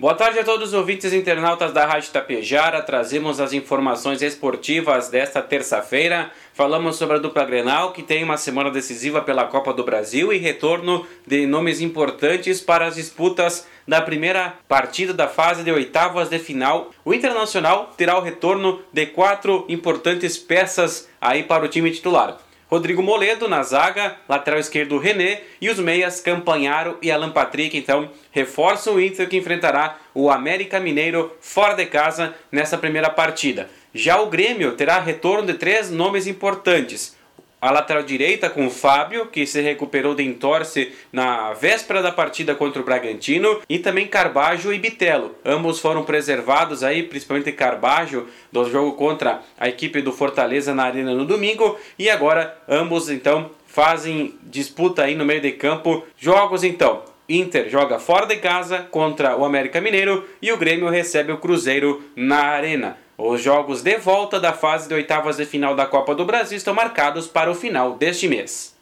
Boa tarde a todos os ouvintes internautas da Rádio Tapejara. Trazemos as informações esportivas desta terça-feira. Falamos sobre a dupla Grenal, que tem uma semana decisiva pela Copa do Brasil e retorno de nomes importantes para as disputas da primeira partida da fase de oitavas de final. O Internacional terá o retorno de quatro importantes peças aí para o time titular. Rodrigo Moledo na zaga, lateral esquerdo René e os meias Campanharo e Alan Patrick. Então, reforçam o Inter que enfrentará o América Mineiro fora de casa nessa primeira partida. Já o Grêmio terá retorno de três nomes importantes a lateral direita com o Fábio, que se recuperou de entorse na véspera da partida contra o Bragantino, e também Carbajo e Bitelo. Ambos foram preservados aí, principalmente Carbajo, do jogo contra a equipe do Fortaleza na Arena no domingo, e agora ambos então fazem disputa aí no meio de campo. Jogos então, Inter joga fora de casa contra o América Mineiro e o Grêmio recebe o Cruzeiro na Arena. Os jogos de volta da fase de oitavas de final da Copa do Brasil estão marcados para o final deste mês.